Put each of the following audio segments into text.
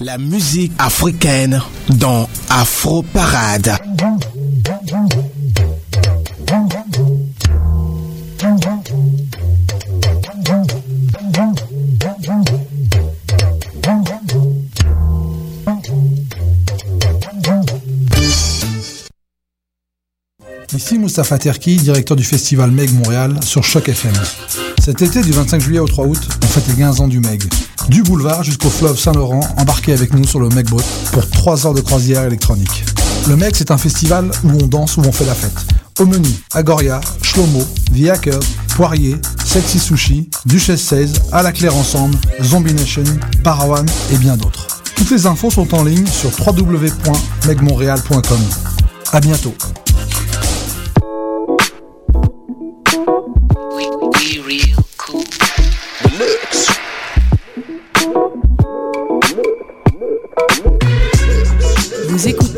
La musique africaine dans Afro Parade. Ici Moustapha Terki, directeur du festival Meg Montréal sur Choc FM. Cet été, du 25 juillet au 3 août, on fête les 15 ans du Meg. Du boulevard jusqu'au fleuve Saint-Laurent, embarquez avec nous sur le Meg Boat pour 3 heures de croisière électronique. Le Meg, c'est un festival où on danse, où on fait la fête. Au menu, Agoria, Shlomo, The Hackers, Poirier, Sexy Sushi, Duchesse 16, À la Claire Ensemble, Zombie Nation, Parawan et bien d'autres. Toutes les infos sont en ligne sur www.megmontréal.com. À bientôt.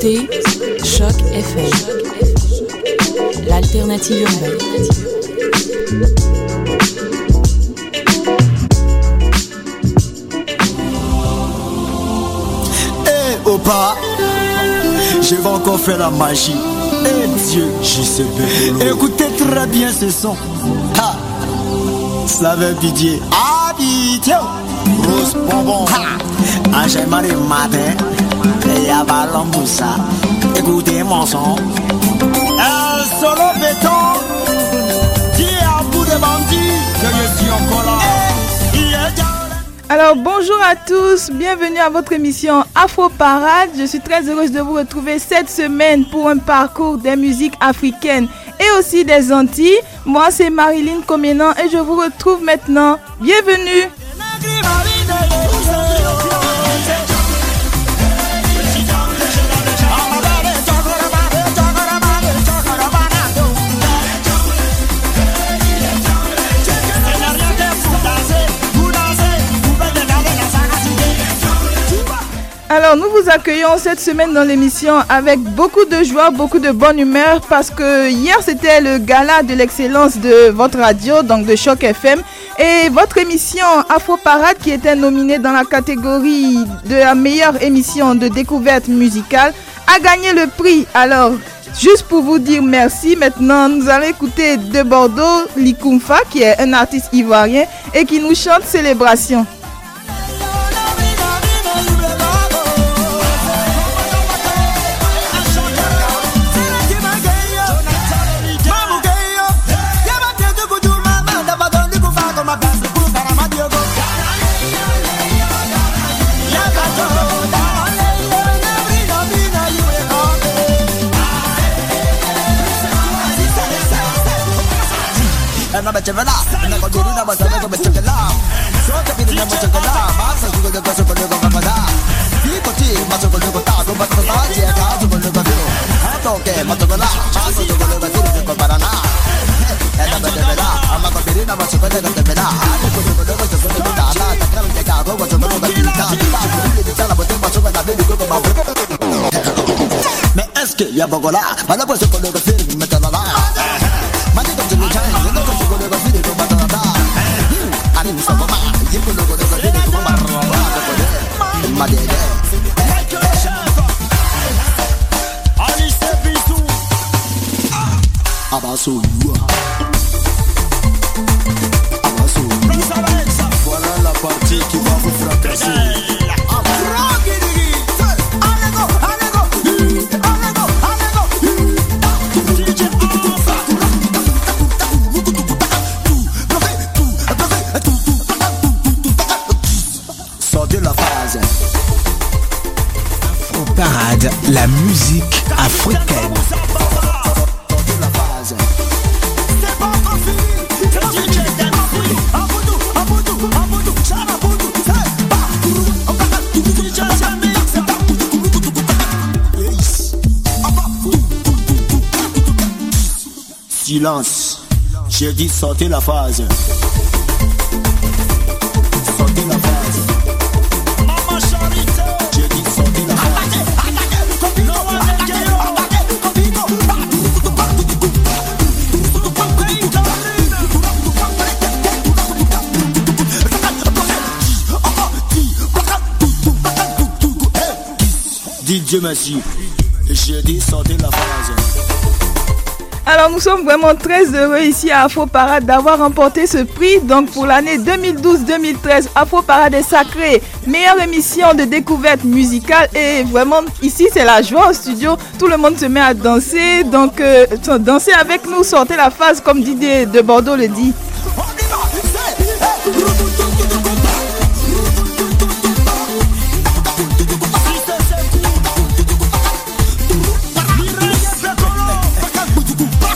Écoutez Choc FM, l'alternative urbaine. Eh, Opa, je vais encore faire la magie. Eh Dieu, Écoutez très bien ce son. Ha, Slaven Didier. Ah, Didier. Rose Bonbon. Ha, Marie Matin. Et Abalamboussa. Écoutez mon son. Un solo béton. Qui est à bout de bandits. Que je suis encore là. Yeah, yeah. Alors bonjour à tous, bienvenue à votre émission Afro Parade. Je suis très heureuse de vous retrouver cette semaine pour un parcours des musiques africaines et aussi des Antilles. Moi c'est Marilyn Comenan et je vous retrouve maintenant. Bienvenue. Alors nous vous accueillons cette semaine dans l'émission avec beaucoup de joie, beaucoup de bonne humeur parce que hier c'était le gala de l'excellence de votre radio, donc de Choc FM, et votre émission Afro Parade qui était nominée dans la catégorie de la meilleure émission de découverte musicale a gagné le prix. Alors Juste pour vous dire merci, maintenant nous allons écouter de Bordeaux Likumfa qui est un artiste ivoirien et qui nous chante Célébration. 嘛这个这个大，这个这个大姐她这个这个牛，还到给嘛这个辣，他是这个这个这个这个巴拉那，哎那么这个辣，俺们个别的那么这个这个这个辣，这个这个这个这个这个大辣，他看人家干活我这个这个比他大，你的家那不听嘛这个那边的哥哥嘛。Mais est-ce qu'il me je je Silence. J'ai dit sortez la phase. Sortez la phase. J'ai dit sortez la phase. Dieu merci. J'ai dit sortez la phrase. Alors nous sommes vraiment très heureux ici à Afro Parade d'avoir remporté ce prix. Donc pour l'année 2012-2013, Afro Parade est sacré. Meilleure émission de découverte musicale. Et vraiment ici c'est la joie au studio. Tout le monde se met à danser. Donc euh, danser avec nous, sortez la phase comme Didier de Bordeaux le dit. Voilà,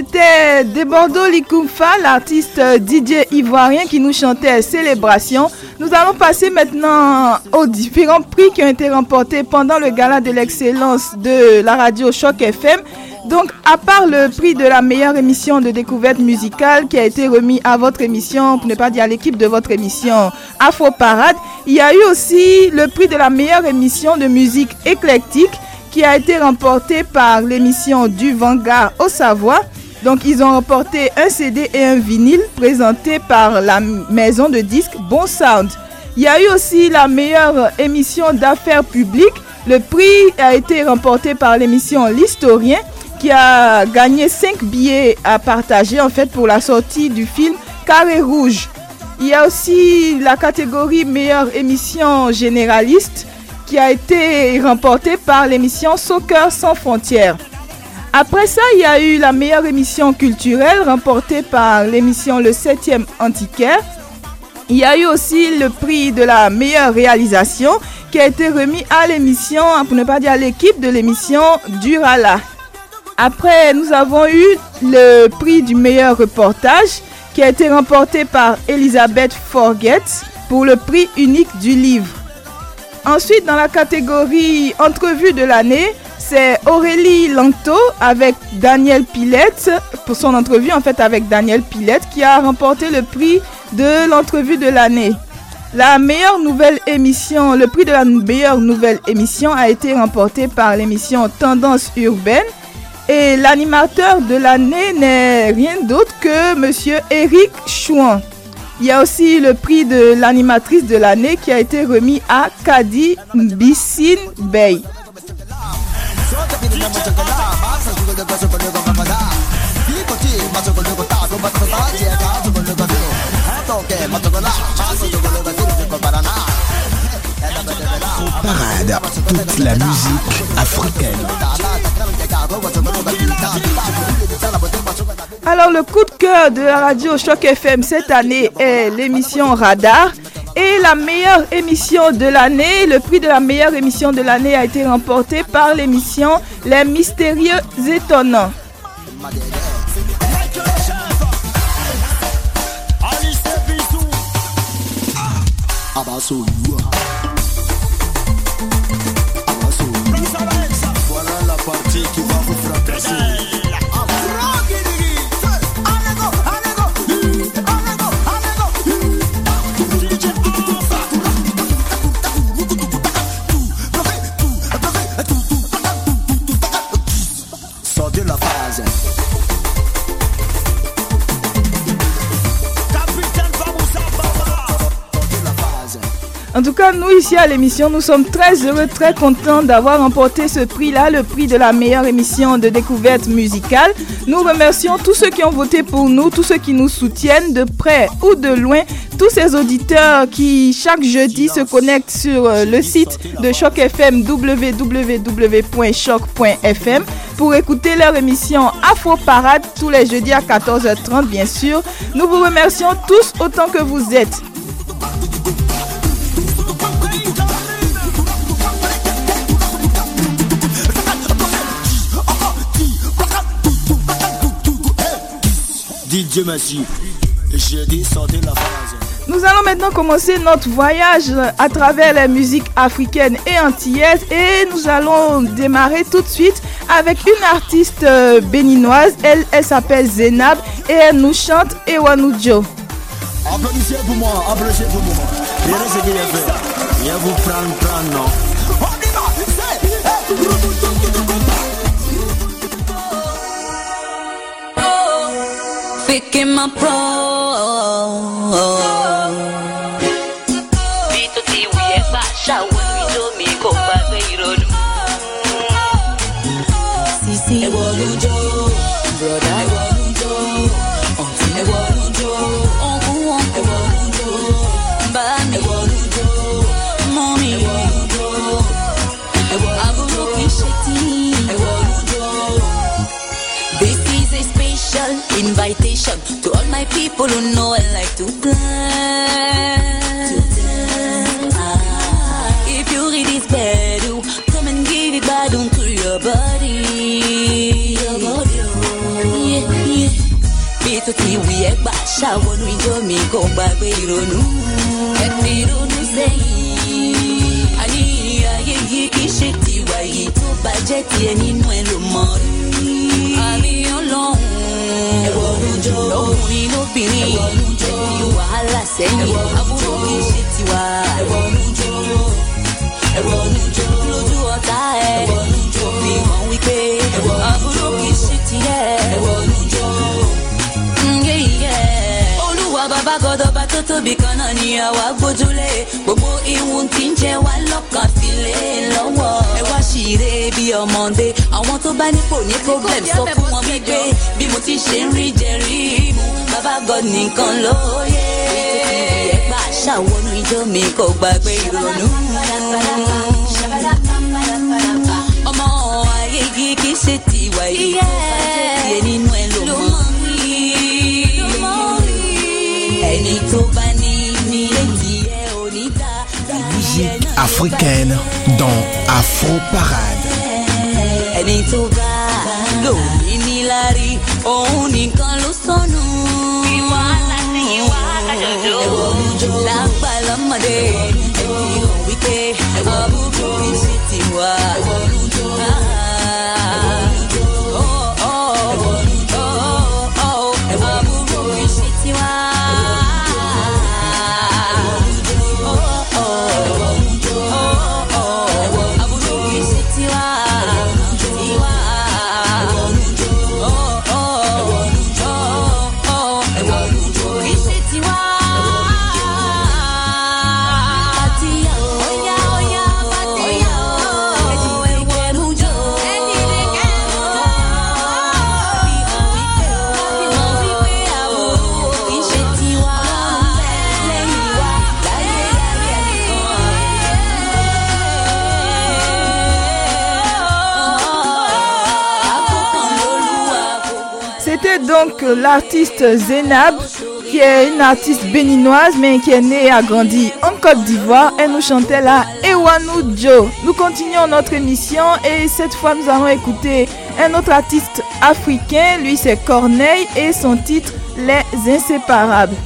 c'était De Bordeaux Likumfa, l'artiste DJ ivoirien qui nous chantait Célébration. Nous allons passer maintenant aux différents prix qui ont été remportés pendant le gala de l'excellence de la radio Choc FM. Donc, à part le prix de la meilleure émission de découverte musicale qui a été remis à votre émission, pour ne pas dire à l'équipe de votre émission Afro Parade, il y a eu aussi le prix de la meilleure émission de musique éclectique qui a été remporté par l'émission du Vanguard au Savoie. Donc ils ont remporté un CD et un vinyle présenté par la maison de disques Bon Sound. Il y a eu aussi la meilleure émission d'affaires publiques. Le prix a été remporté par l'émission L'Historien qui a gagné 5 billets à partager en fait pour la sortie du film Carré Rouge. Il y a aussi la catégorie meilleure émission généraliste qui a été remporté par l'émission Soccer sans frontières. Après ça, il y a eu la meilleure émission culturelle remportée par l'émission Le 7e Antiquaire. Il y a eu aussi le prix de la meilleure réalisation qui a été remis à l'émission, pour ne pas dire à l'équipe de l'émission Durala. Après, nous avons eu le prix du meilleur reportage qui a été remporté par Elisabeth Forget pour le prix unique du livre. Ensuite, dans la catégorie entrevue de l'année, c'est Aurélie Langto avec Daniel Pilette pour son entrevue en fait avec Daniel Pilette qui a remporté le prix de l'entrevue de l'année. La meilleure nouvelle émission, le prix de la meilleure nouvelle émission a été remporté par l'émission Tendance urbaine et l'animateur de l'année n'est rien d'autre que monsieur Eric Chouan. Il y a aussi le prix de l'animatrice de l'année qui a été remis à Kadi Mbissine Bey. Parade, toute la musique africaine. Alors le coup de cœur de la radio Choc FM cette année est l'émission Radar. Et la meilleure émission de l'année, le prix de la meilleure émission de l'année a été remporté par l'émission Les Mystérieux Étonnants. de la phase. En tout cas, nous ici à l'émission, nous sommes très heureux, très contents d'avoir remporté ce prix-là, le prix de la meilleure émission de découverte musicale. Nous remercions tous ceux qui ont voté pour nous, tous ceux qui nous soutiennent de près ou de loin, tous ces auditeurs qui chaque jeudi se connectent sur euh, le site de Choc FM www.choc.fm pour écouter leur émission Afro Parade tous les jeudis à 14h30 bien sûr. Nous vous remercions tous autant que vous êtes. DJ Messi, j'ai sortez la phrase. Nous allons maintenant commencer notre voyage à travers les musiques africaines et antillaises et nous allons démarrer tout de suite avec une artiste euh, béninoise. Elle, elle s'appelle Zenab et elle nous chante Ewanujo. Applaudissez pour moi, applaudissez pour moi. Regardez ce qu'il a fait. Il vous prendre, prendre, non. On y va, c'est- Fique my pro. Invitation to all my people who know I like to dance. Ah, if you read this bed, come and give it back down to your body. Yeah, yeah. Bí tó ti wí ẹ gbà ṣàwọnú ijó mi kò gbàgbé ìrònú. Ẹ fi ìrònú sẹ́yìn. Àní ayé yìí kì í ṣe tiwa yìí tó bàjẹ́ tiẹ̀ nínú ẹ ló mọ̀ rí. Ọ̀rùnjọ́. Lọ́kùnrin lóbìnrin. Ẹ̀bí wàhálà sẹ́yìn. Àbúrò kì í ṣe tiwa. Lójú ọ̀tá ẹ̀. Fi hàn wípé. Àbúrò kì í ṣe tiẹ̀. Olúwa bàbá gọdọba tó tóbi kan náà ni àwa gbójúlé gbogbo ihun tí ń jẹ wá lọ́kàn file lọ́wọ́. ẹ wá ṣìíre bí ọmọdé àwọn tó bá nípò ní problem sọ fún wọn wípé bí mo ti ṣe ń rí jẹrí mu bàbá god nìkan ṣàwọnú mi kò gbàgbé ìrònú. ọmọ ayé yìí kì í ṣe tiwa yìí tó bá jẹ́ tiẹ̀ nínú ẹ ló mọ̀ ẹni tó bá ní ní létí ẹ ò ní ta. Musique africaine dans Afro Parade. Ẹni tó bá lòmí níláárí òun nìkan ló sọnù. ìwà láti ìwà kájọjọ. lágbà lọ́mọdé ẹbí hàn wípé àbúrò kì í ṣe donc l'artiste Zenab, qui est une artiste béninoise, mais qui est née et a grandi en Côte d'Ivoire. Elle nous chantait là Ewanu Joe. Nous continuons notre émission et cette fois nous allons écouter un autre artiste africain. Lui, c'est Corneille et son titre Les Inséparables.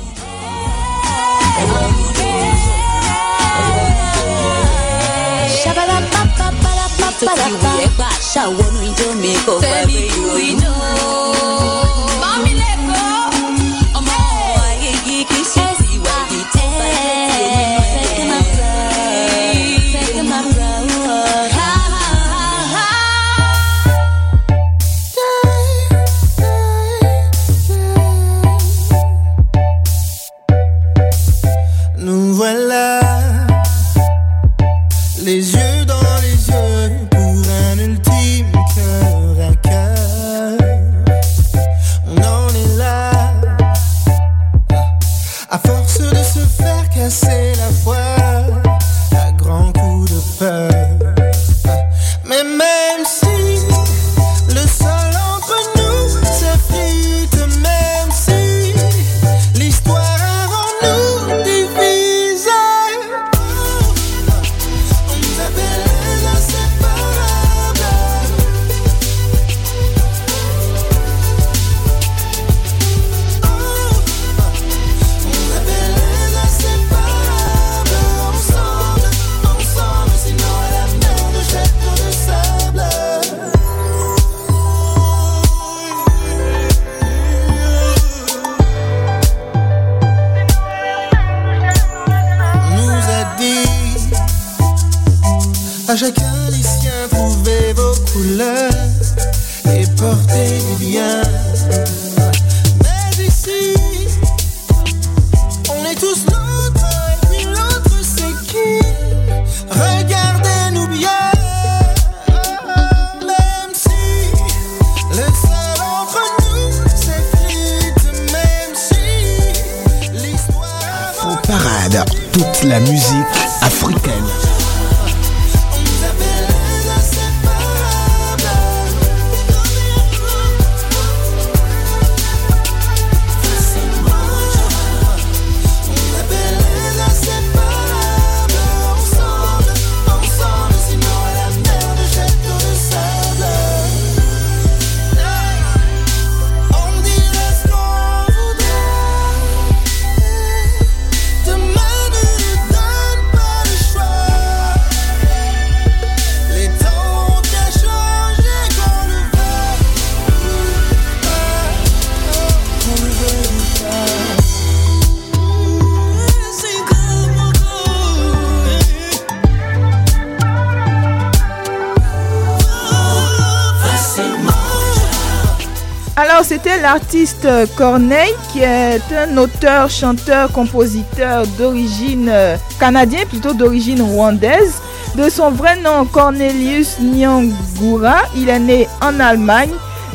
Jean-Baptiste Corneille, qui est un auteur, chanteur, compositeur d'origine euh, canadienne, plutôt d'origine rwandaise. De son vrai nom, Cornelius Nyangura, il est né en Allemagne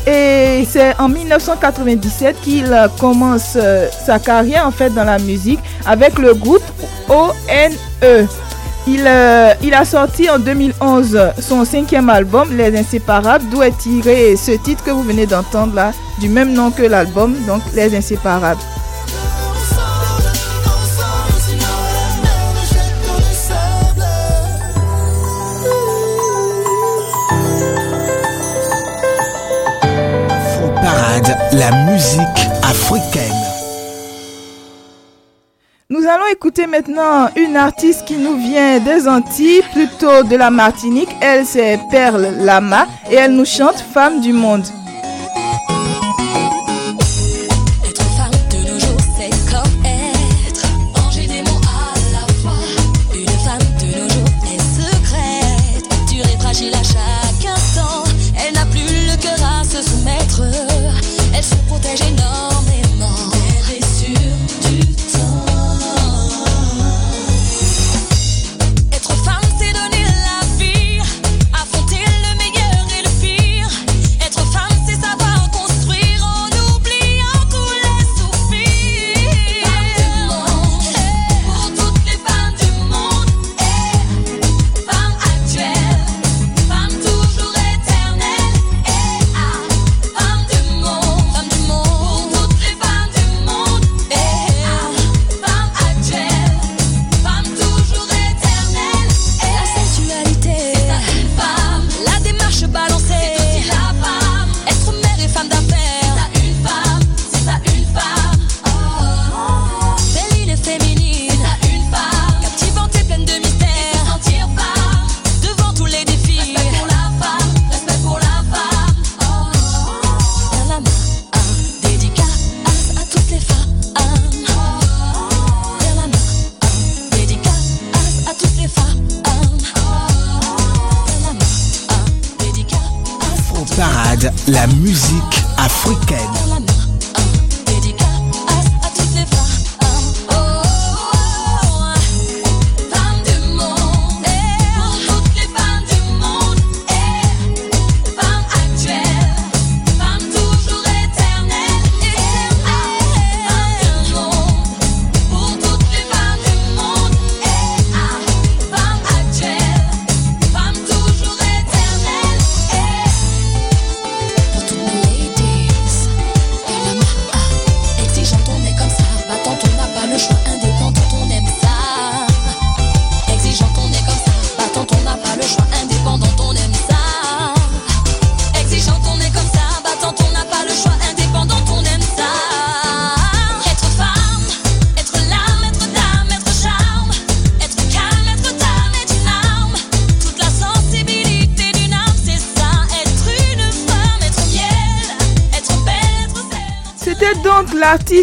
et c'est en 1997 qu'il commence euh, sa carrière en fait dans la musique avec le groupe ONE. Euh, il, a sorti en 2011 son cinquième album, Les Inséparables, d'où est tiré ce titre que vous venez d'entendre là, du même nom que l'album, donc Les Inséparables. Parade, la musique africaine. Écoutez maintenant une artiste qui nous vient des Antilles, plutôt de la Martinique. Elle, c'est Perle Lama et elle nous chante Femme du monde.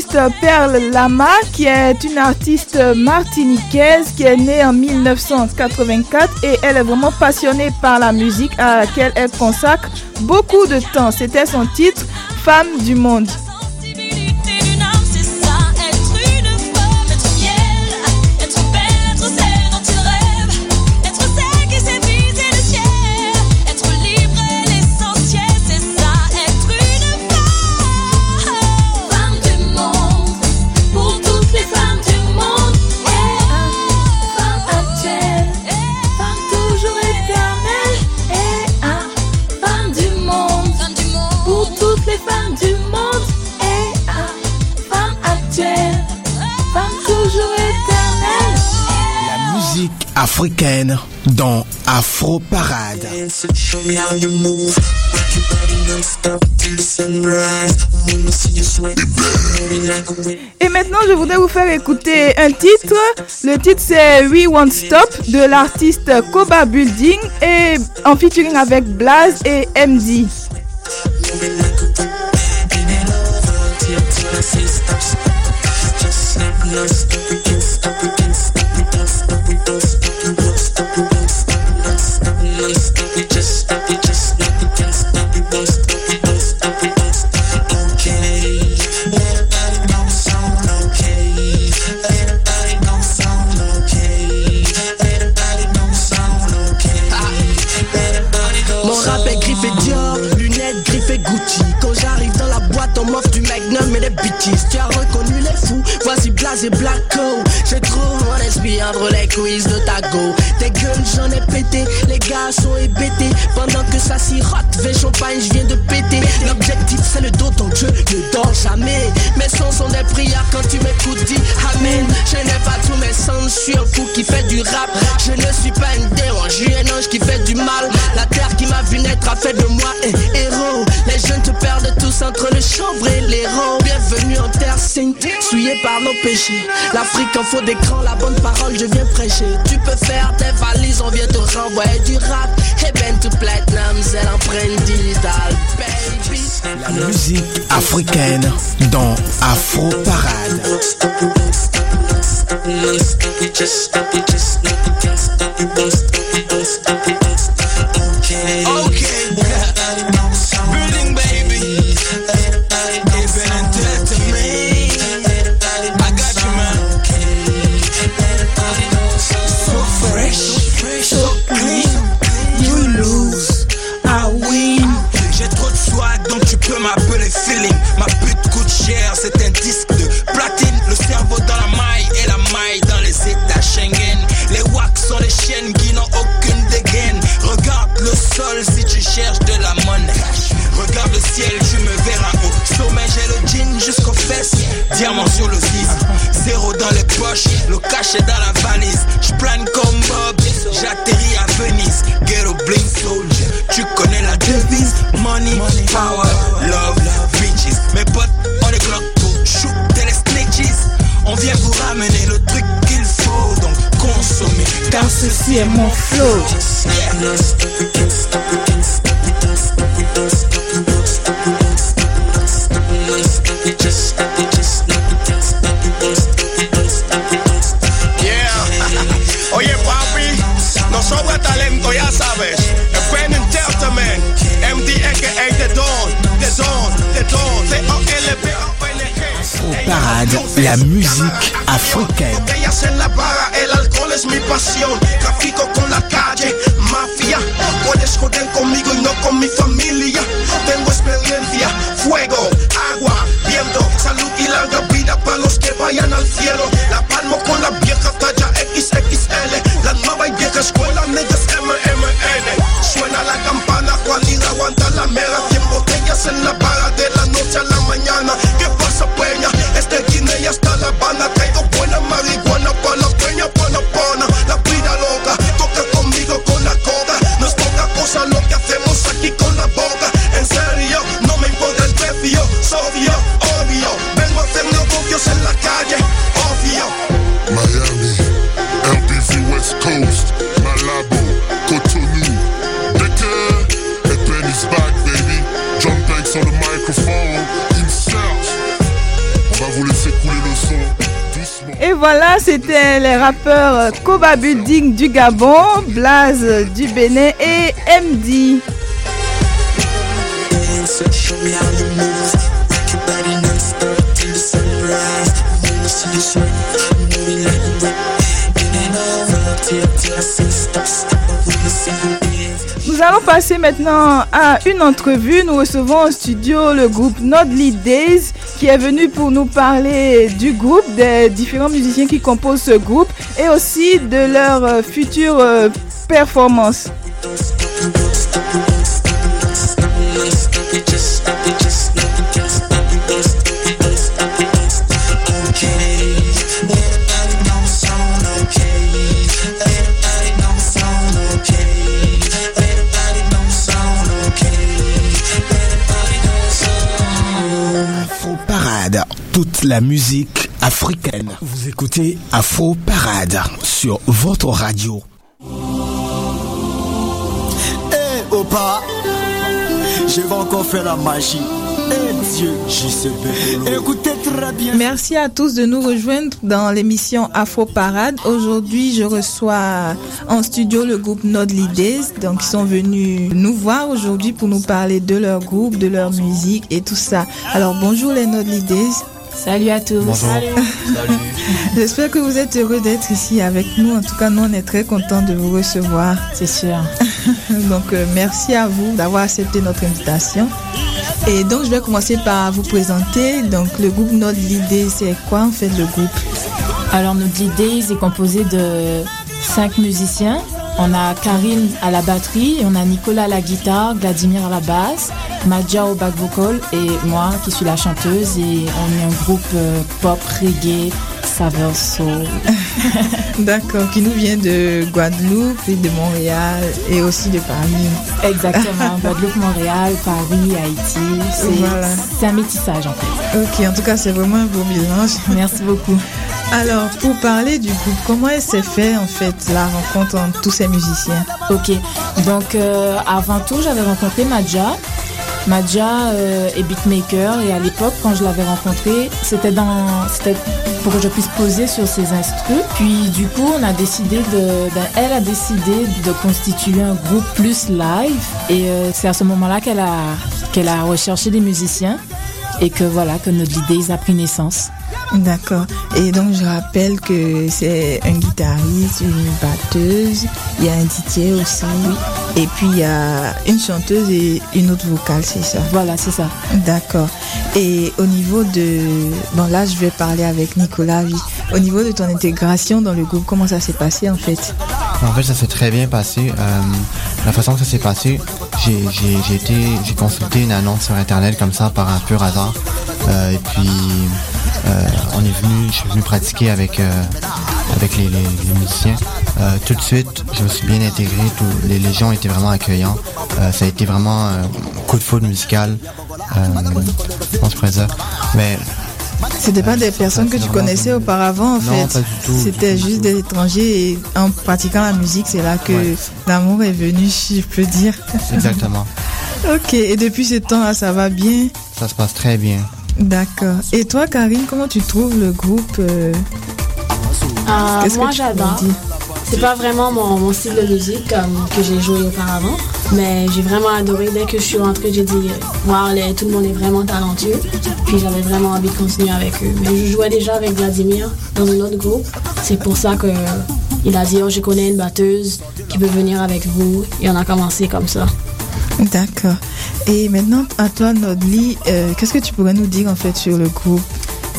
Perle Lama, qui est une artiste martiniquaise qui est née en 1984 et elle est vraiment passionnée par la musique à laquelle elle consacre beaucoup de temps. C'était son titre, Femme du monde. Dans Afro Parade. Et maintenant, je voudrais vous faire écouter un titre. Le titre c'est We Won't Stop de l'artiste Koba Building et en featuring avec Blaze et MD. Blacko. J'ai trop esprit entre les quiz de ta go. Tes gueules, j'en ai pété, les gars sont hébétés. Pendant que ça sirote, vais champagne, je viens de péter. L'objectif c'est le dos, donc je ne dors jamais. Mes sons sont des prières quand tu m'écoutes, dis Amen. Je n'ai pas tous mes sens, je suis un fou qui fait du rap. Je ne suis pas une dérange, je suis un ange qui fait du mal. La terre qui m'a vu naître a fait de moi un héros. Les jeunes te perdent tous entre le chanvre et. Bienvenue en terre sainte, souillée par nos péchés. L'Afrique en faut d'écran, la bonne parole, je viens prêcher. Tu peux faire tes valises, on vient te renvoyer du rap. Et ben to platinum, c'est l'empreinte digitale, baby. La musique africaine dans Afro Parade. Okay. Le cachet dans la valise. J'plane comme Bob, j'atterris à Venise. Ghetto bling soldier, tu connais la devise. Money, power, love, riches. Mes potes ont des glocks pour shoot les snitches. On vient vous ramener le truc qu'il faut, donc consommer. Car ceci est mon flow. La musique africaine. Botellas en la barra, el alcohol es mi pasión. Trafico con la calle, mafia. Puedes joder conmigo y no con mi familia. Tengo experiencia, fuego, agua, viento, salud y larga vida para los que vayan al cielo. C'était les rappeurs Koba Building du Gabon, Blaze du Bénin et MD. Nous allons passer maintenant à une entrevue. Nous recevons en studio le groupe Nodly Days qui est venu pour nous parler du groupe, des différents musiciens qui composent ce groupe et aussi de leurs euh, futures la musique africaine. Vous écoutez Afro Parade sur votre radio. Eh, Opa, je vais encore faire la magie. Eh. Écoutez très bien. Merci à tous de nous rejoindre dans l'émission Afro Parade. Aujourd'hui, je reçois en studio le groupe Nodly Days. Donc, ils sont venus nous voir aujourd'hui pour nous parler de leur groupe, de leur musique et tout ça. Alors, bonjour les Nodly Days. Salut à tous. J'espère que vous êtes heureux d'être ici avec nous. En tout cas, nous, on est très contents de vous recevoir. C'est sûr. donc, euh, merci à vous d'avoir accepté notre invitation. Et donc, je vais commencer par vous présenter. Donc, le groupe Nodly Days, c'est quoi en fait le groupe? Alors, Nodly Days est composé de cinq musiciens. On a Karine à la batterie, on a Nicolas à la guitare, Vladimir à la basse, Madja au back vocal et moi qui suis la chanteuse et on est un groupe euh, pop, reggae, saveur soul. D'accord, qui nous vient de Guadeloupe et de Montréal et aussi de Paris. Exactement, Guadeloupe, Montréal, Paris, Haïti. C'est Voilà. un métissage en fait. Ok, en tout cas, c'est vraiment un beau mélange. Merci beaucoup. Alors, pour parler du groupe, comment elle s'est fait en fait la rencontre entre tous ces musiciens? Ok, donc euh, avant tout, j'avais rencontré Madja. Madja euh, est beatmaker et à l'époque, quand je l'avais rencontrée, c'était dans, c'était pour que je puisse poser sur ses instrus. Puis du coup, on a décidé de, ben, elle a décidé de constituer un groupe plus live et euh, c'est à ce moment-là qu'elle a, qu'elle a recherché des musiciens et que voilà que notre idée a pris naissance. D'accord. Et donc, je rappelle que c'est un guitariste, une batteuse, il y a un DJ aussi. Et puis, il y a une chanteuse et une autre vocale, c'est ça Voilà, c'est ça. D'accord. Et au niveau de... Bon, là, je vais parler avec Nicolas, oui. Au niveau de ton intégration dans le groupe, comment ça s'est passé en fait? En fait, ça s'est très bien passé. Euh, la façon que ça s'est passé, j'ai j'ai- j'ai été, j'ai consulté une annonce sur internet comme ça par un pur hasard. Euh, et puis, on est venu, je suis venu pratiquer avec euh, avec les, les- les musiciens. Euh, tout de suite, je me suis bien intégré. Tout, les, les gens étaient vraiment accueillants. Euh, ça a été vraiment un coup de foudre musical. Euh, je pourrais dire. Mais C'était pas des personnes que tu connaissais auparavant en Non, fait. pas du tout, C'était juste des étrangers et en pratiquant la musique, c'est là que Ouais. l'amour est venu, si je peux dire. exactement, ok, et depuis ce temps-là, ça va bien? Ça se passe très bien. D'accord. Et toi, Karine, comment tu trouves le groupe euh, Euh, que moi, j'adore. C'est pas vraiment mon, mon style de musique comme que j'ai joué auparavant, mais j'ai vraiment adoré. Dès que je suis rentrée, j'ai dit, wow, les- tout le monde est vraiment talentueux. Puis j'avais vraiment envie de continuer avec eux. Mais je jouais déjà avec Vladimir dans un autre groupe. C'est pour ça que il a dit, oh, je connais une batteuse qui peut venir avec vous. Et on a commencé comme ça. D'accord. Et maintenant, à toi, Nodli, euh, qu'est-ce que tu pourrais nous dire en fait sur le groupe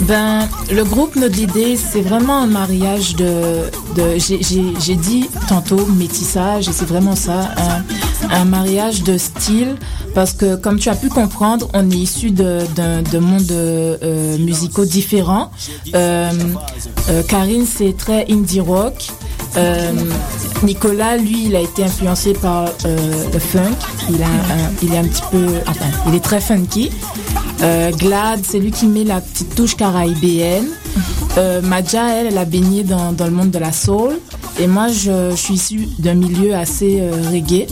Ben, le groupe Notre Idée, c'est vraiment un mariage de. j'ai- dit tantôt métissage, et c'est vraiment ça, un, mariage de style. Parce que, comme tu as pu comprendre, on est issus de, de mondes euh, musicaux différents. Euh, euh, Karine, c'est très indie rock. Euh, Nicolas, lui, il a été influencé par euh, le funk. Il, est un petit peu, il est très funky. Euh, Glad, c'est lui qui met la petite touche caraïbéenne. Madja, elle, elle a baigné dans, le monde de la soul. Et moi, je, suis issue d'un milieu assez reggae.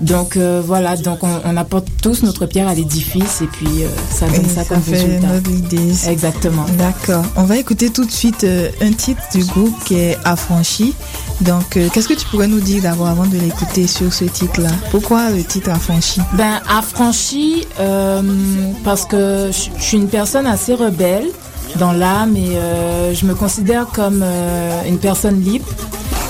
Donc euh, voilà, donc on, on apporte tous notre pierre à l'édifice et puis euh, ça donne Et ça, ça comme fait résultat. notre idée. Exactement. D'accord. On va écouter tout de suite euh, un titre du groupe qui est Affranchi. Donc, qu'est-ce que tu pourrais nous dire d'abord avant de l'écouter sur ce titre-là? Pourquoi le titre Affranchi? Ben, affranchi, parce que je suis une personne assez rebelle dans l'âme et je me considère comme une personne libre.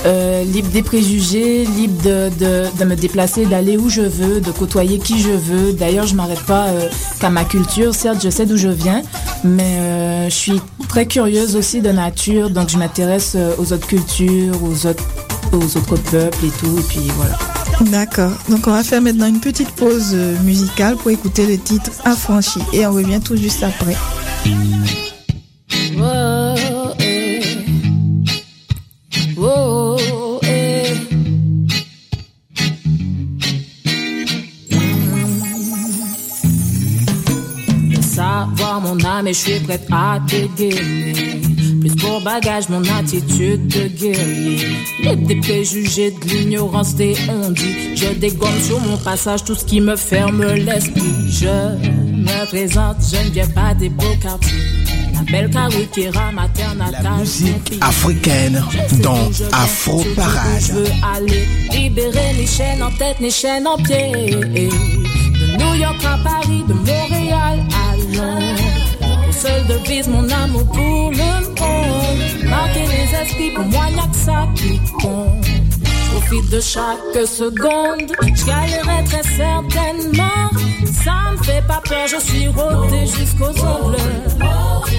Euh, libre des préjugés, libre de, de, de me déplacer, d'aller où je veux, de côtoyer qui je veux. D'ailleurs, je m'arrête pas euh, qu'à ma culture. Certes, je sais d'où je viens, mais euh, je suis très curieuse aussi de nature, donc je m'intéresse euh, aux autres cultures, aux autres, aux autres peuples et tout. Et puis voilà. D'accord. Donc, on va faire maintenant une petite pause musicale pour écouter le titre Affranchi. Et on revient tout juste après. Âme et je suis prête à dégainer. Plus pour bagage, mon attitude de guerrier. Libre des préjugés, de l'ignorance des on-dit. Je dégomme sur mon passage tout ce qui me ferme l'esprit. Je me présente, je ne viens pas des beaux quartiers. La belle Kawikera, ma terre natale. Musique africaine dans Afro Je Parade. veux aller libérer les chaînes en tête, les chaînes en pied. De New York à Paris, de Montréal à Londres. Seule devise mon amour pour le monde. Marquer les esprits, pour moi, y'a que ça qui compte. Profite de chaque seconde, je très certainement. Ça me fait pas peur, je suis rodé jusqu'aux ongles.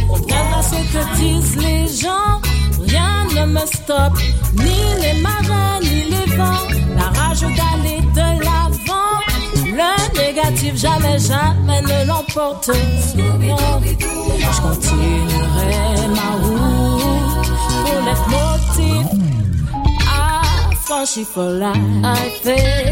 Contraire à ce que disent les gens, rien ne me stoppe, ni les marins, ni les vents. La rage d'aller de l'avant, le négatif jamais, jamais ne l'emporte. Je continuerai ma route pour l'être motif. Affranchi for life. eh.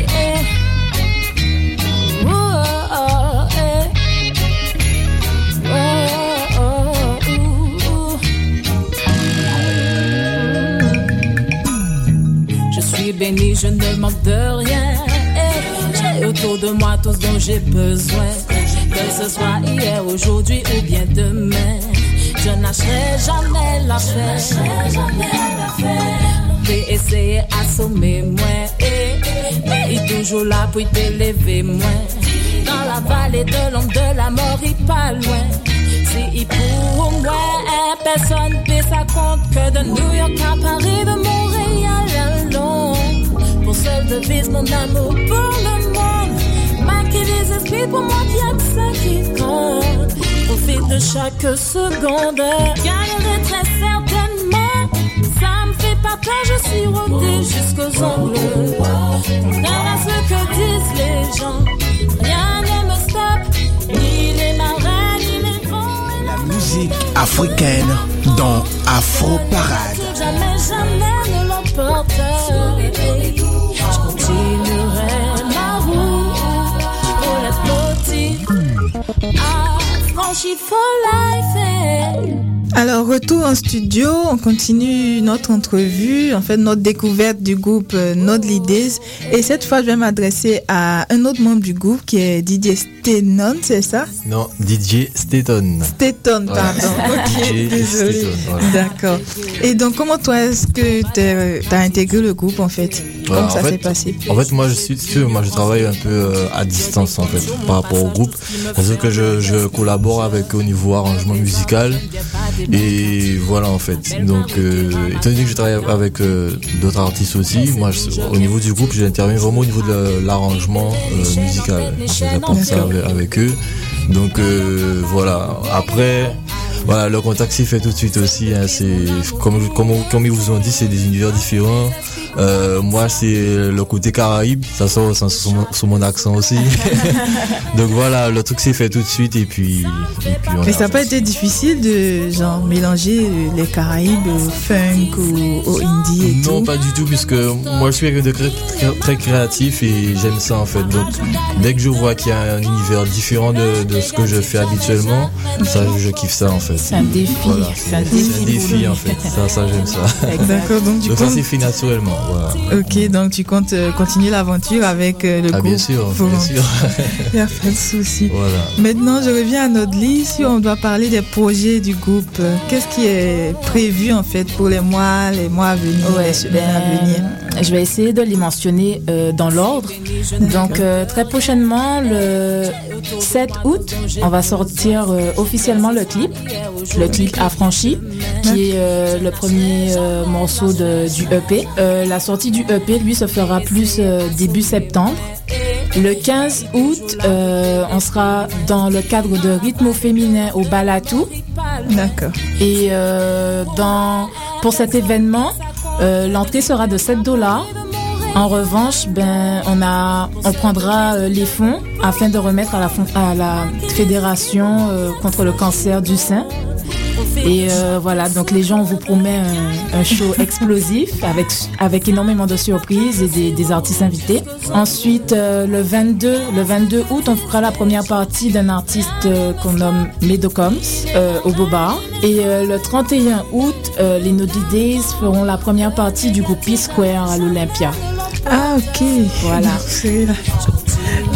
Je suis béni, je ne manque de rien. J'ai autour de moi tout ce dont j'ai besoin. Que ce soit hier, aujourd'hui ou bien demain. Je lâcherai jamais l'affaire. J'ai essayé assommer moi. Et, mais il toujours là pour t'élever moi. Dans la vallée de l'ombre de la mort, il pas loin. Si il pour moi, personne ne ça compte que de New York à Paris, de Montréal à Londres. Pour seule devise mon amour pour le monde. Esprits pour moi, que ça qui compte. Profite de chaque seconde. Gagnerai très certainement. Ça me fait pas peur, je suis rodé jusqu'aux ongles. Contraire à ce que disent les gens, rien ne me stoppe, ni les marins, ni les vents. La musique africaine dans Afro Parade. Jamais, jamais ne l'emporte. Je continuerai Affranchi for life. eh. Alors, retour en studio, on continue notre entrevue, en fait notre découverte du groupe euh, Node Leaders. Et cette fois, je vais m'adresser à un autre membre du groupe qui est Didier Stenon, c'est ça? Non, Staton. Stetton, Ouais. pardon. Ok, désolé. Voilà. D'accord. Et donc, comment toi, est-ce que tu as intégré le groupe en fait? Comment en ça fait- s'est passé? En fait, moi, je suis sûr, moi, je travaille un peu euh, à distance, en fait, par rapport au groupe. Parce que je, je collabore avec au niveau arrangement musical. Et voilà, en fait. Donc, euh, étant donné que je travaille avec euh, d'autres artistes aussi, moi, au niveau du groupe, j'interviens vraiment au niveau de la- l'arrangement euh, musical. J'apporte ça avec, eux. Donc, voilà. Après, voilà, le contact s'est fait tout de suite aussi. hein. comme, comme, comme ils vous ont dit, c'est des univers différents. Euh, moi, c'est le côté Caraïbe. Ça sort ça- sur mon, sur mon accent aussi. Donc voilà, le truc s'est fait tout de suite et puis, et puis on Mais ça n'a pas été difficile de genre mélanger les Caraïbes au funk ou au indie et Non, tout pas du tout, puisque moi je suis quelqu'un de cré- très, très créatif et j'aime ça en fait. Donc dès que je vois qu'il y a un univers différent de, de ce que je fais habituellement, ça je kiffe ça en fait. C'est un défi. Voilà, C'est un défi un défi pour en fait. Ça, ça j'aime ça. D'accord, donc du ça coup- s'est fait naturellement. Voilà. Ok, donc tu comptes euh, continuer l'aventure avec euh, le Ah, groupe bien sûr, bien sûr. Il n'y a pas de souci. Voilà. Maintenant, je reviens à notre liste. Si on doit parler des projets du groupe, euh, qu'est-ce qui est prévu en fait pour les mois, les mois à venir, Ouais, les semaines à venir? ben, je vais essayer de les mentionner euh, dans l'ordre. Donc euh, très prochainement, le 7 août, on va sortir euh, officiellement le clip, le clip Affranchi, qui est euh, le premier euh, morceau de- du EP. Euh, la sortie du EP, lui, se fera plus euh, début septembre. Le 15 août, euh, on sera dans le cadre de rythme féminin au Balatou. D'accord. Et euh, dans, pour cet événement, euh, l'entrée sera de 7 dollars. En revanche, ben, on, prendra euh, les fonds afin de remettre à la, fon- à la Fédération euh, contre le cancer du sein. Et euh, voilà, donc les gens, vous promet un, un show explosif avec, avec énormément de surprises et des, des artistes invités. Ensuite, euh, le 22, le 22 août, on fera la première partie d'un artiste euh, qu'on nomme Medocoms au Boba. Et le 31 août, les Naughty Days feront la première partie du groupe P-Square à l'Olympia. Ah, ok. Voilà.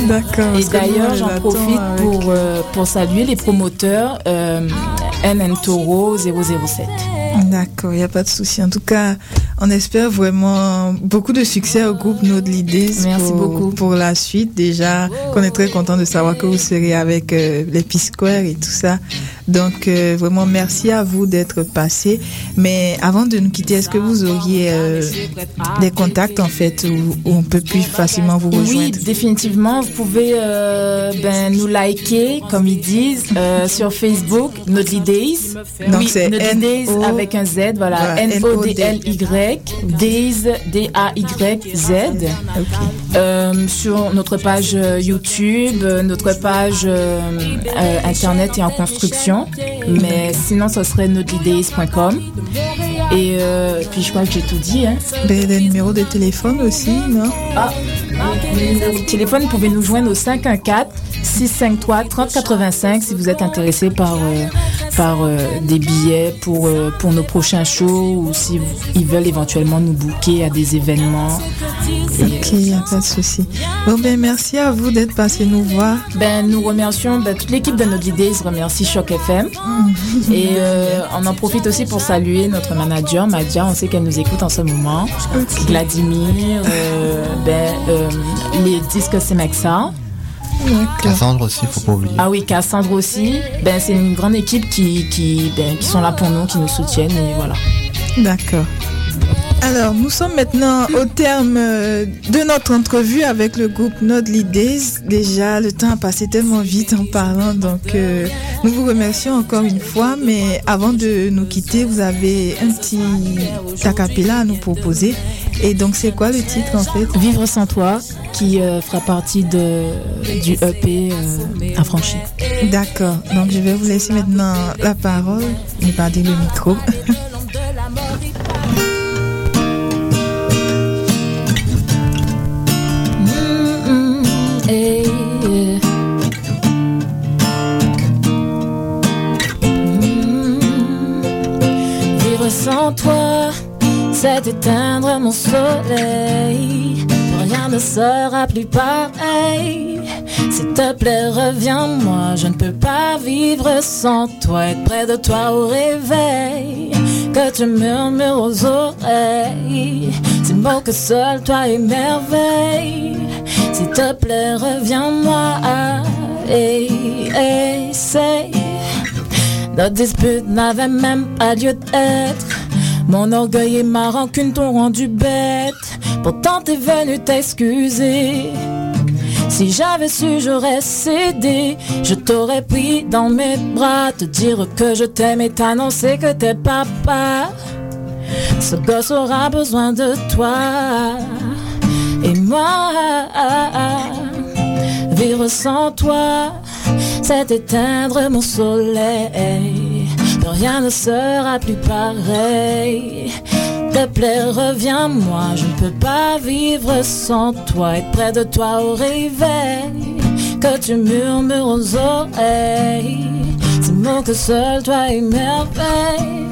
D'accord. Et d'ailleurs, j'en profite avec- pour, euh, pour saluer les promoteurs euh, NN Toro 007. D'accord, il n'y a pas de souci. En tout cas, on espère vraiment beaucoup de succès au groupe Node Merci pour, beaucoup. pour la suite. Déjà, qu'on est très content de savoir que vous serez avec euh, les P-Square et tout ça. Donc, euh, vraiment, merci à vous d'être passé. Mais avant de nous quitter, est-ce que vous auriez euh, des contacts, en fait, où, où on peut plus facilement vous rejoindre? Oui, définitivement. Vous pouvez euh, ben, nous liker, comme ils disent, sur Facebook, Nodly Days. Donc, oui, c'est Days avec un Z, voilà. Voilà, N-O-D-L-Y, Days, D-A-Y-Z. Euh, sur notre page YouTube, notre page Internet est en construction. Mais sinon, ce serait nodlydays.com. Et euh, puis, je crois que j'ai tout dit. Hein. Ben, des numéros de téléphone aussi, non? Ah, le téléphone, vous pouvez nous joindre au 514-653-3085 si vous êtes intéressé par, euh, par euh, des billets pour, pour nos prochains shows ou si vous- ils veulent éventuellement nous booker à des événements. Et, Ok, il n'y a pas de souci. Bon, ben, merci à vous d'être passé nous voir. Ben, nous remercions, ben, toute l'équipe de notre idée remercie Choc FM. Et euh, on en profite aussi pour saluer notre manager, Madia. On sait qu'elle nous écoute en ce moment. Vladimir, euh, ben, euh, les disques Semexa. Cassandre aussi, faut pas oublier. Ah oui, Cassandre aussi. Ben, c'est une grande équipe qui, qui, ben, qui sont là pour nous, qui nous soutiennent. Et voilà. D'accord. Alors, nous sommes maintenant au terme euh, de notre entrevue avec le groupe Node Days. Déjà, le temps a passé tellement vite en parlant, donc euh, nous vous remercions encore une fois. Mais avant de nous quitter, vous avez un petit acapella à nous proposer. Et donc, c'est quoi le titre en fait? Vivre sans toi, qui euh, fera partie de, du EP euh, Affranchi. D'accord. Donc, je vais vous laisser maintenant la parole et garder le micro. toi, c'est éteindre mon soleil. Rien ne sera plus pareil. S'il te plaît, reviens-moi. Je ne peux pas vivre sans toi. Être près de toi au réveil. Que tu murmures aux oreilles. Ces mots que seul toi émerveille. S'il te plaît, reviens-moi. Hey, say. Notre dispute n'avait même pas lieu d'être. Mon orgueil et ma rancune t'ont rendu bête. Pourtant t'es venu t'excuser. Si j'avais su, j'aurais cédé. Je t'aurais pris dans mes bras, te dire que je t'aime et t'annoncer que t'es papa. Ce gosse aura besoin de toi. Et moi, vivre sans toi, c'est éteindre mon soleil. Rien ne sera plus pareil. Te plaît, reviens-moi, je ne peux pas vivre sans toi. Être près de toi au réveil, que tu murmures aux oreilles. Ces mots que seul toi émerveille.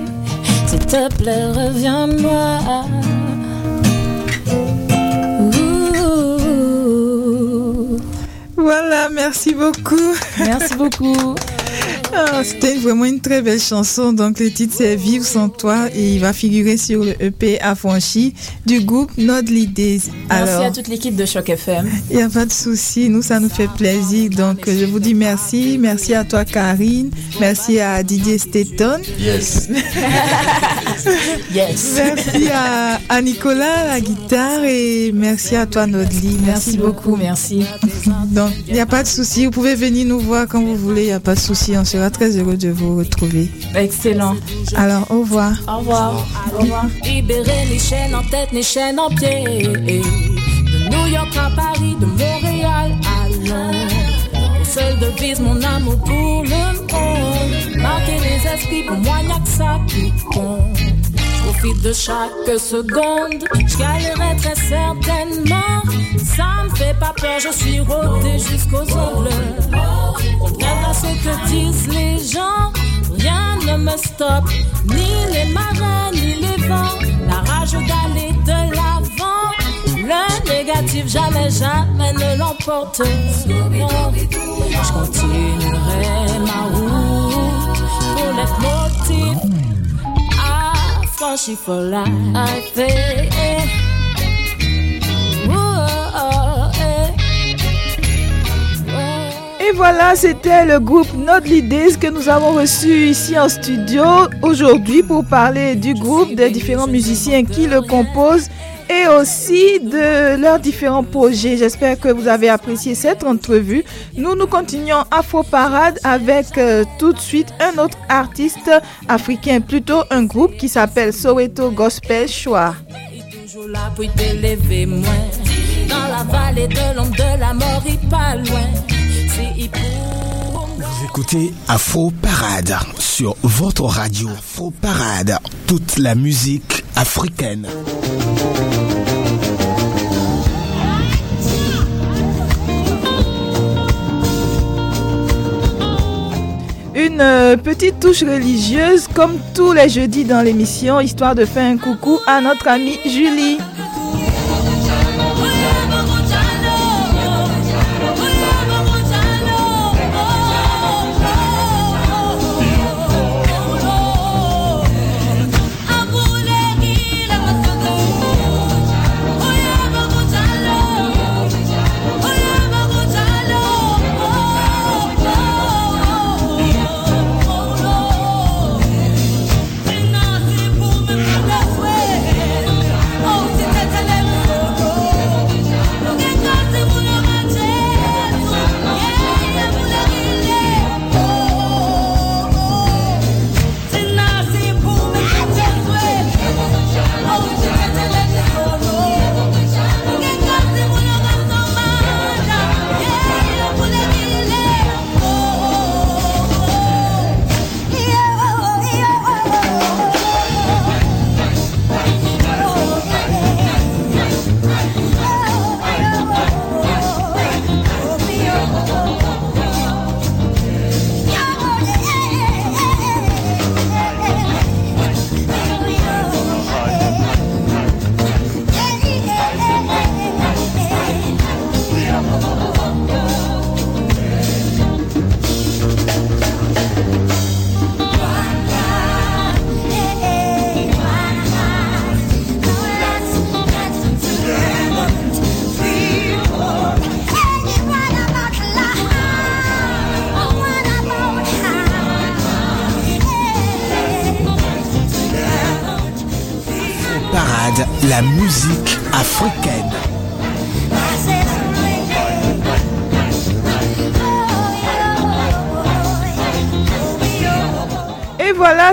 S'il te plaît, reviens-moi. Voilà, merci beaucoup. Merci beaucoup. Ah, C'était vraiment une très belle chanson. Donc, le titre c'est Vivre sans toi et il va figurer sur le EP Affranchi du groupe Not Days. Merci à toute l'équipe de Choc FM. Il n'y a pas de souci, nous ça nous fait plaisir. Donc, je vous dis merci. Merci à toi, Karine. Merci à Didier Stetton. Yes. yes. Merci à, à Nicolas, la guitare, et merci à toi, Nodli. Merci beaucoup, merci. Donc, il n'y a pas de souci. Vous pouvez venir nous voir quand vous voulez. Il n'y a pas de souci. On très heureux de vous retrouver. Excellent. Alors, au revoir. Au revoir. Au revoir. Libérer les chaînes en tête, les chaînes en pied. De New York à Paris, de Montréal à Londres. Au seul devise mon amour pour le monde. Marquer les esprits, pour moi, y'a que ça qui compte. Profite de chaque seconde, je galerai très certainement. Ça me fait pas peur, je suis rodé jusqu'aux ongles. Contraire à ce que disent les gens, rien ne me stoppe, ni les marins, ni les vents. La rage d'aller de l'avant, le négatif jamais, jamais ne l'emporte. Je continuerai ma route for life. eh, eh. Oh, eh. Et voilà, c'était le groupe Not Days que nous avons reçu ici en studio aujourd'hui pour parler du groupe, des différents musiciens qui le composent et aussi de leurs différents projets. J'espère que vous avez apprécié cette entrevue. Nous, nous continuons Afro Parade avec euh, tout de suite un autre artiste africain, plutôt un groupe qui s'appelle Soweto Gospel Choir. Toujours là pour t'élever moins. Dans la vallée de l'ombre de la mort, il pas loin. C'est pour Vous écoutez Afro Parade sur votre radio. Afro Parade, toute la musique africaine. Une euh, petite touche religieuse comme tous les jeudis dans l'émission, histoire de faire un coucou à notre amie Julie.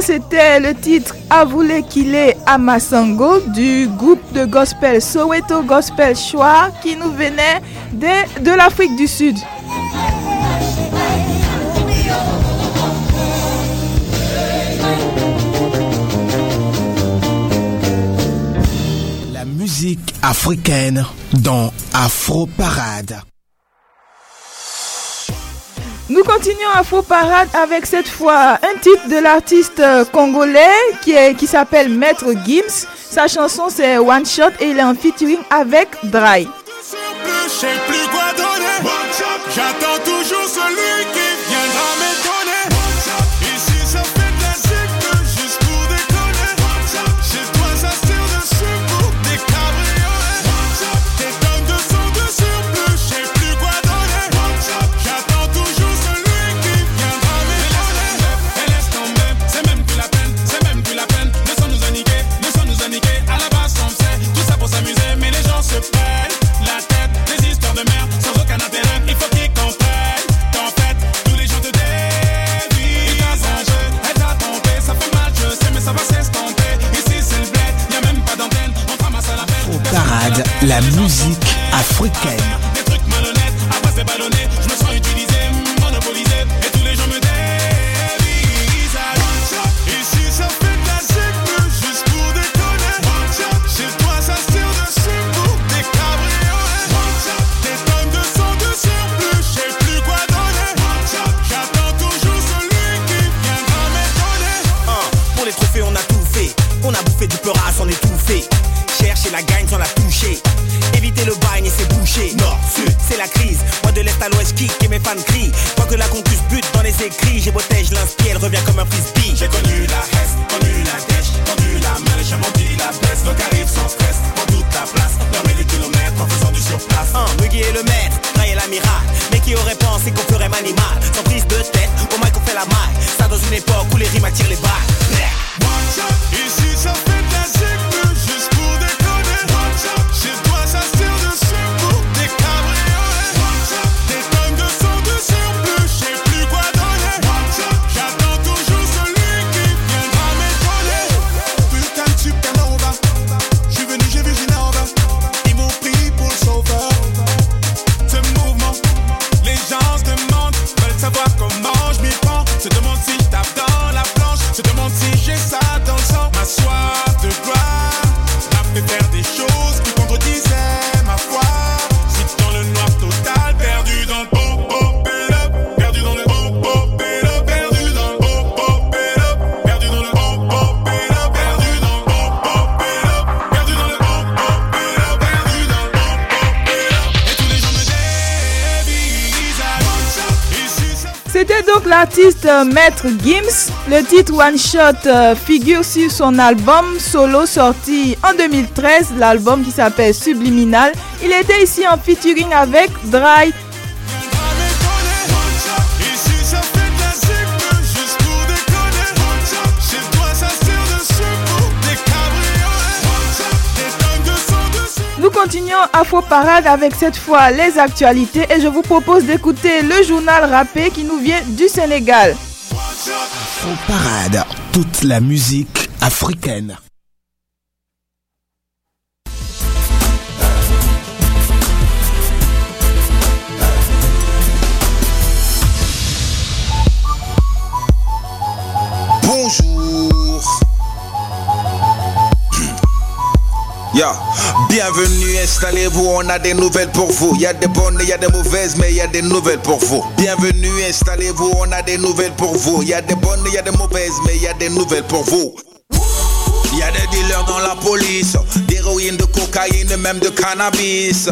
C'était le titre Avoulé qu'il est Amasango du groupe de gospel Soweto Gospel Choir qui nous venait de, de l'Afrique du Sud. La musique africaine dans Afro Parade. Nous continuons Afro Parade avec cette fois un titre de l'artiste euh, congolais qui, s'appelle Maître Gims. Sa chanson c'est One Shot et il est en featuring avec Dry. L'artiste euh, Maître Gims. Le titre One Shot euh, figure sur son album solo sorti en 2013, l'album qui s'appelle Subliminal. Il était ici en featuring avec Dry. Continuons Afro Parade avec cette fois les actualités et je vous propose d'écouter le journal rappé qui nous vient du Sénégal. Afro Parade, toute la musique africaine. Bienvenue, installez-vous, on a des nouvelles pour vous. Il y a des bonnes, il y a des mauvaises, mais il y a des nouvelles pour vous. Bienvenue, installez-vous, on a des nouvelles pour vous. Il y a des bonnes, il y a des mauvaises, mais il y a des nouvelles pour vous. Il y a des dealers dans la police, d'héroïne, de cocaïne, même de cannabis.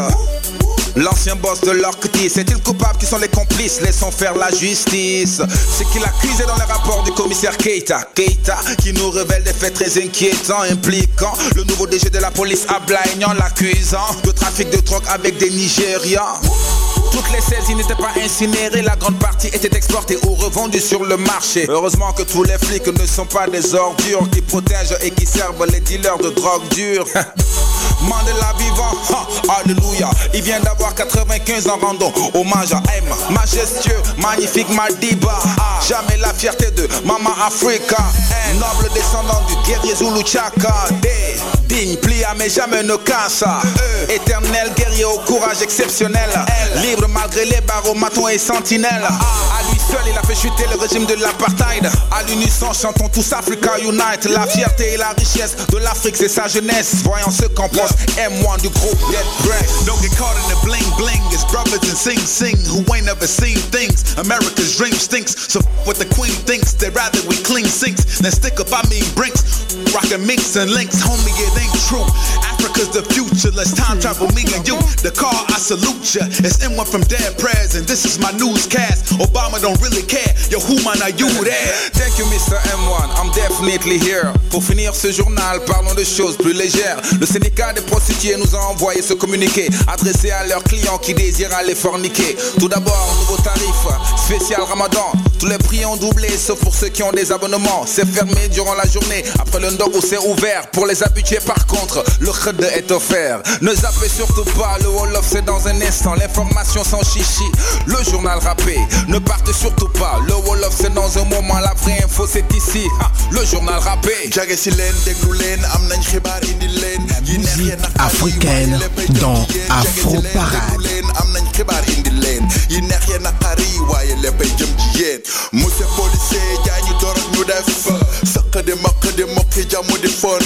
L'ancien boss de l'Orctis, c'est-il coupable qui sont les complices? Laissons faire la justice. C'est qu'il a crisé dans les rapports du commissaire Keita. Keita qui nous révèle des faits très inquiétants impliquant le nouveau DG de la police Ablaignan l'accusant de trafic de drogue avec des Nigérians. Toutes les saisies n'étaient pas incinérées, la grande partie était exportée ou revendue sur le marché. Heureusement que tous les flics ne sont pas des ordures qui protègent et qui servent les dealers de drogue dure. Mandela vivant, alléluia. Il vient d'avoir 95 ans rando. Hommage à M, majestueux, magnifique Madiba. Jamais la fierté de Mama Africa. Noble descendant du guerrier Zulu Chaka. Digne, plia mais jamais ne casse. E, éternel guerrier au courage exceptionnel. Libre malgré les barreaux, matons et sentinelles. À lui seul il a fait chuter le régime de l'apartheid. À l'unisson chantons tous Africa Unite. La fierté et la richesse de l'Afrique c'est sa jeunesse. Voyons ce qu'en pense M1 du groupe Dead Press. Don't get caught in the bling bling. It's brothers and sing sing who ain't never seen things. America's dream stinks. So what the queen thinks. They'd rather we clean sinks than stick up. I mean brinks. Rockin' minks and links. Homie, it ring true. Africa's the future. Let's time travel me and you. The car, I salute ya. It's M1 from Dead Prez, and this is my newscast. Obama don't really care. Yo, who man are you there? Thank you, Mr. M1. I'm definitely here. Pour finir ce journal, parlons de choses plus légères. Le syndicat des prostituées nous a envoyé ce communiqué adressé à leurs clients qui désirent aller forniquer. Tout d'abord, nouveau tarif spécial Ramadan. Tous les prix ont doublé, sauf pour ceux qui ont des abonnements. C'est fermé durant la journée. Après le ndogo, c'est ouvert. Pour les habitués, par contre, le khud est offert. Ne zappez surtout pas, le Wolof, c'est dans un instant. L'information sans chichi, le journal rappé. Ne partez surtout pas, le Wolof, c'est dans un moment. La vraie info, c'est ici. Le journal rappé. africaine dans Afro Parade. monsieur policier yaa ñu dorog ñu def sëq di maq di mokki jamu di fon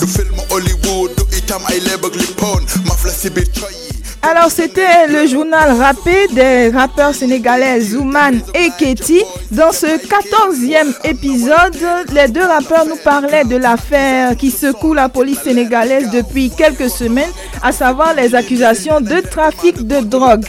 du film Hollywood du itam ay léeb ak li poon maf la si biir Alors c'était le journal rappé des rappeurs sénégalais Zouman et Ketty. Dans ce 14e épisode, les deux rappeurs nous parlaient de l'affaire qui secoue la police sénégalaise depuis quelques semaines, à savoir les accusations de trafic de drogue.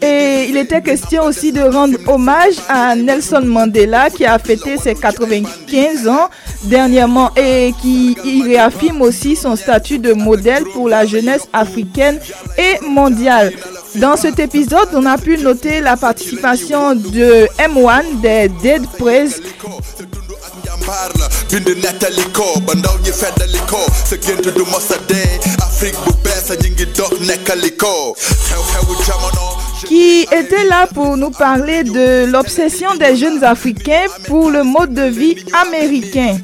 Et il était question aussi de rendre hommage à Nelson Mandela qui a fêté ses 95 ans dernièrement et qui réaffirme aussi son statut de modèle pour la jeunesse africaine et mondiale. Dans cet épisode, on a pu noter la participation de M1 des Dead jamono qui était là pour nous parler de l'obsession des jeunes Africains pour le mode de vie américain.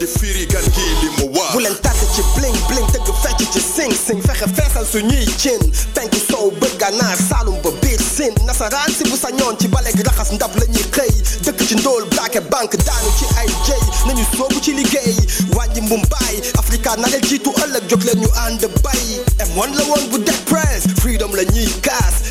di firi gan gi li mu wax bu leen tàdd ci bling bling tëgg fecc ci sing sing fexe feesal suñuy cin penku sow bët gànnaar saalum ba biir sin nasaraan si bu sañoon ci bale gi raxas ndab la ñuy xëy dëkk ci ndóol braake banque daanu ci ay jëy nañu soobu ci liggéey wàññi mbumbaay africa na leen jiitu ëllëg jóg leen ñu ànd bay M1 la woon bu dead press freedom la ñuy kaas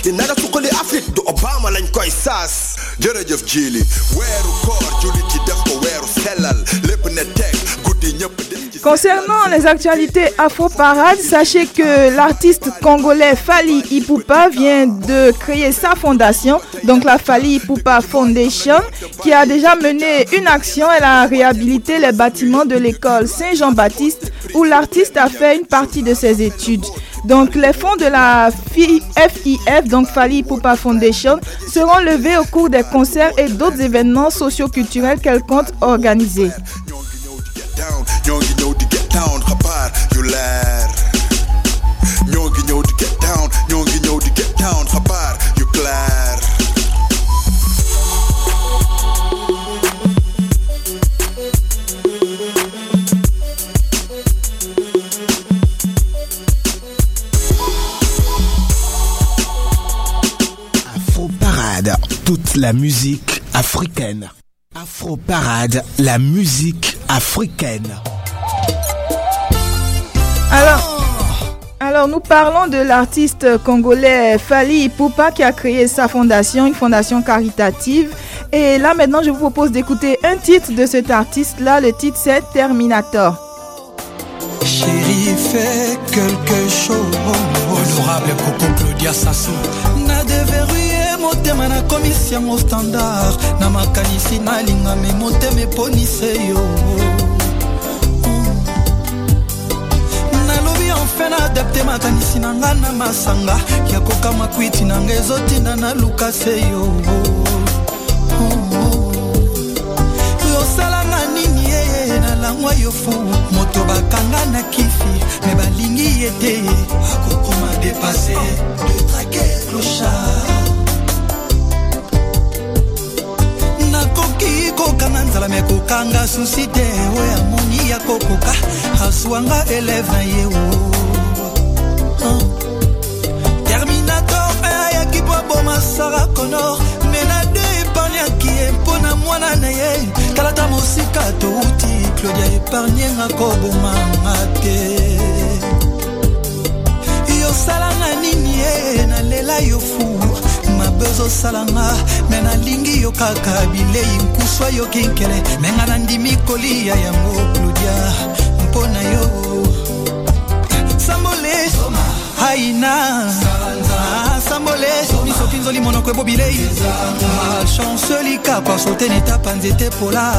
Concernant les actualités Afro-Parade, sachez que l'artiste congolais Fali Ipupa vient de créer sa fondation, donc la Fali Ipupa Foundation, qui a déjà mené une action. Elle a réhabilité les bâtiments de l'école Saint-Jean-Baptiste, où l'artiste a fait une partie de ses études. Donc les fonds de la FI- FIF, donc Fali Ipupa Foundation, seront levés au cours des concerts et d'autres événements socio-culturels qu'elle compte organiser. La musique africaine. Afro Parade, la musique africaine. Alors, alors nous parlons de l'artiste congolais Fali Ipupa qui a créé sa fondation, une fondation caritative. Et là maintenant, je vous propose d'écouter un titre de cet artiste-là. Le titre c'est Terminator. Chérie, fais quelque chose. Honorable Coco Claudia Sassou. na deverrouille motema nakomisi yango standard. Na makanisi nalingami motema eponise yo. Nalobi enfin naadapte makanisi na nga na masanga. Ya kokama kwiti na nga ezotinda naluka se yo. Yosalanga nini ye nalangwa yo fu moto bakanga na kifi me balingi ye te. Akokoma depase de trake clochard nakoki kokanga nzala me kokanga susi te oyo amoni ya kokoka. Aswanga eleve na ye o terminator ayaki po aboma sara conor me na de epargnaki ye mpo na mwana na ye. Talata mosika touti claudia epargnenga kobomanga te yosalanga nini ye? Nalela yo fu. Mabe ozosalanga me nalingi yo kaka. Bilei nkuswa yoki nkele me nga nandimi kolia yango claudia. Mpo na yo. Sambole aina Ah, sambole misoki nzoli monoko ebobilei malchance likapa sote netapa nzete pola.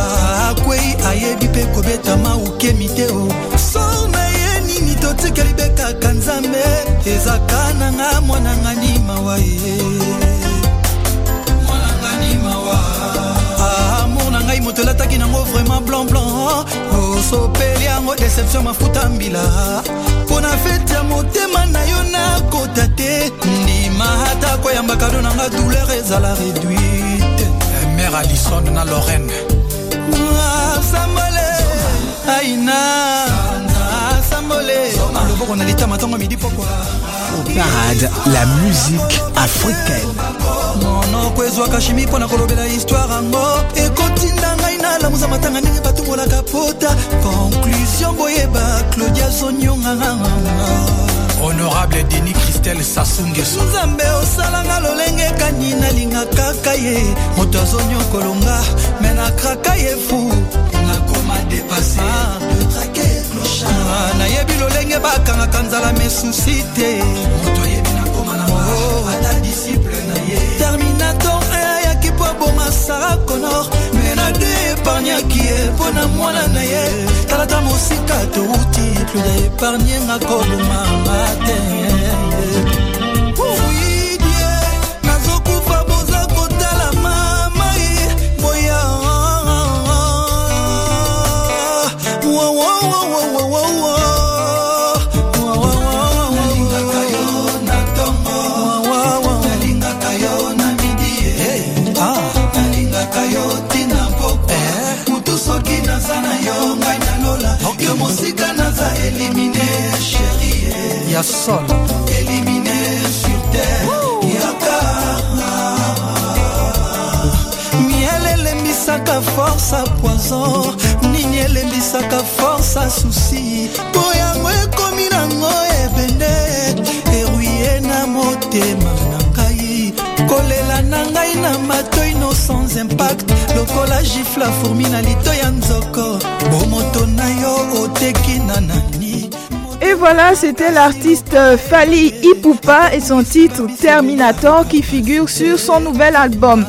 Akwei ayebi mpe kobeta mauke miteo. Sor na totikeli bekaka nzambe ezaka nanga mwananga nimawa ye amour na ngai moto elataki nango vraiment blanc blanc osopeli yango deception mafuta mbila. Mpo na fete ya motema na yo nakota te. Ndima ata koyamba kado nanga douleur ezala réduite. Mère alison na lorraine. Sambole aina Parade, la musique africaine. monoko ezwaka shimi mpo na kolobela histware yango ekotinda ngai nalamuza matanga ndenge batumbolaka pota konklusion boyeba claudia zonyonga honorable denis christel sasungeso nzambe osalanga lolenge kani nalinga kaka ye. Moto azonyokolonga me nakraka ye fu nakoma depase nayebi lolenge bakangaka nzala mesusi te. Disiple na ye. Terminator ayaki mpo aboma sara conor me na de epargnaki ye mpo na mwana na ye. Talata mosika touti pluda epargnenga te sol éliminé sur terre yaka miel elembisaka force a poison nini elembisaka force a susi mpo yango ekomi nango ebende eruye na motema na ngai. Kolela na ngai na matoi no sans impact lokola gifla fourmi na lito ya nzoko. Bomoto na yo oteki na nani Et voilà, c'était l'artiste euh, Fali Ipupa et son titre Terminator qui figure sur son nouvel album.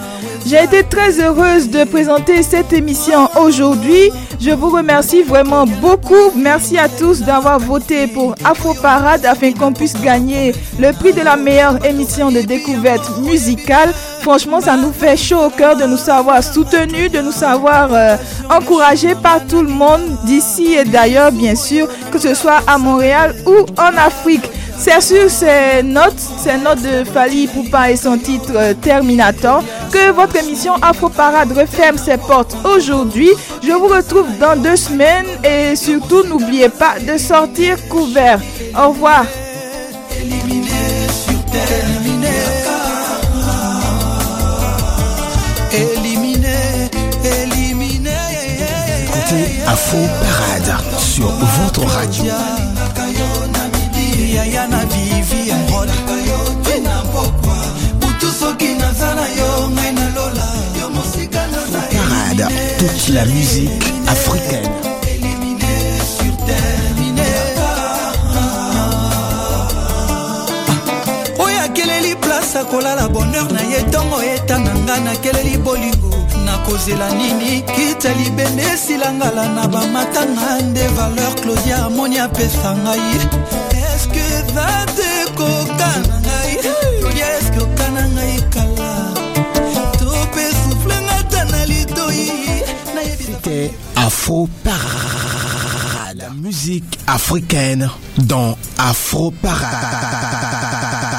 J'ai été très heureuse de présenter cette émission aujourd'hui. Je vous remercie vraiment beaucoup. Merci à tous d'avoir voté pour Afro Parade afin qu'on puisse gagner le prix de la meilleure émission de découverte musicale. Franchement, ça nous fait chaud au cœur de nous savoir soutenus, de nous savoir euh, encouragés par tout le monde d'ici et d'ailleurs, bien sûr, que ce soit à Montréal ou en Afrique. C'est sur ces notes, ces notes de Fali Poupa et son titre euh, Terminator que votre émission Afro Parade referme ses portes aujourd'hui. Je vous retrouve dans deux semaines et surtout n'oubliez pas de sortir couvert. Au revoir. Écoutez Afro Parade sur votre radio. la musique africaine. Ah. oyo akeleli place akolala bonheur na ye ntongo etana nga nakeleli bolingo. Nakozela nini? Kita libende esilangala na bamatanga nde valeur claudia amoni apesa ngai. Eske 21 Afro Parade, la musique africaine dans Afro Parade.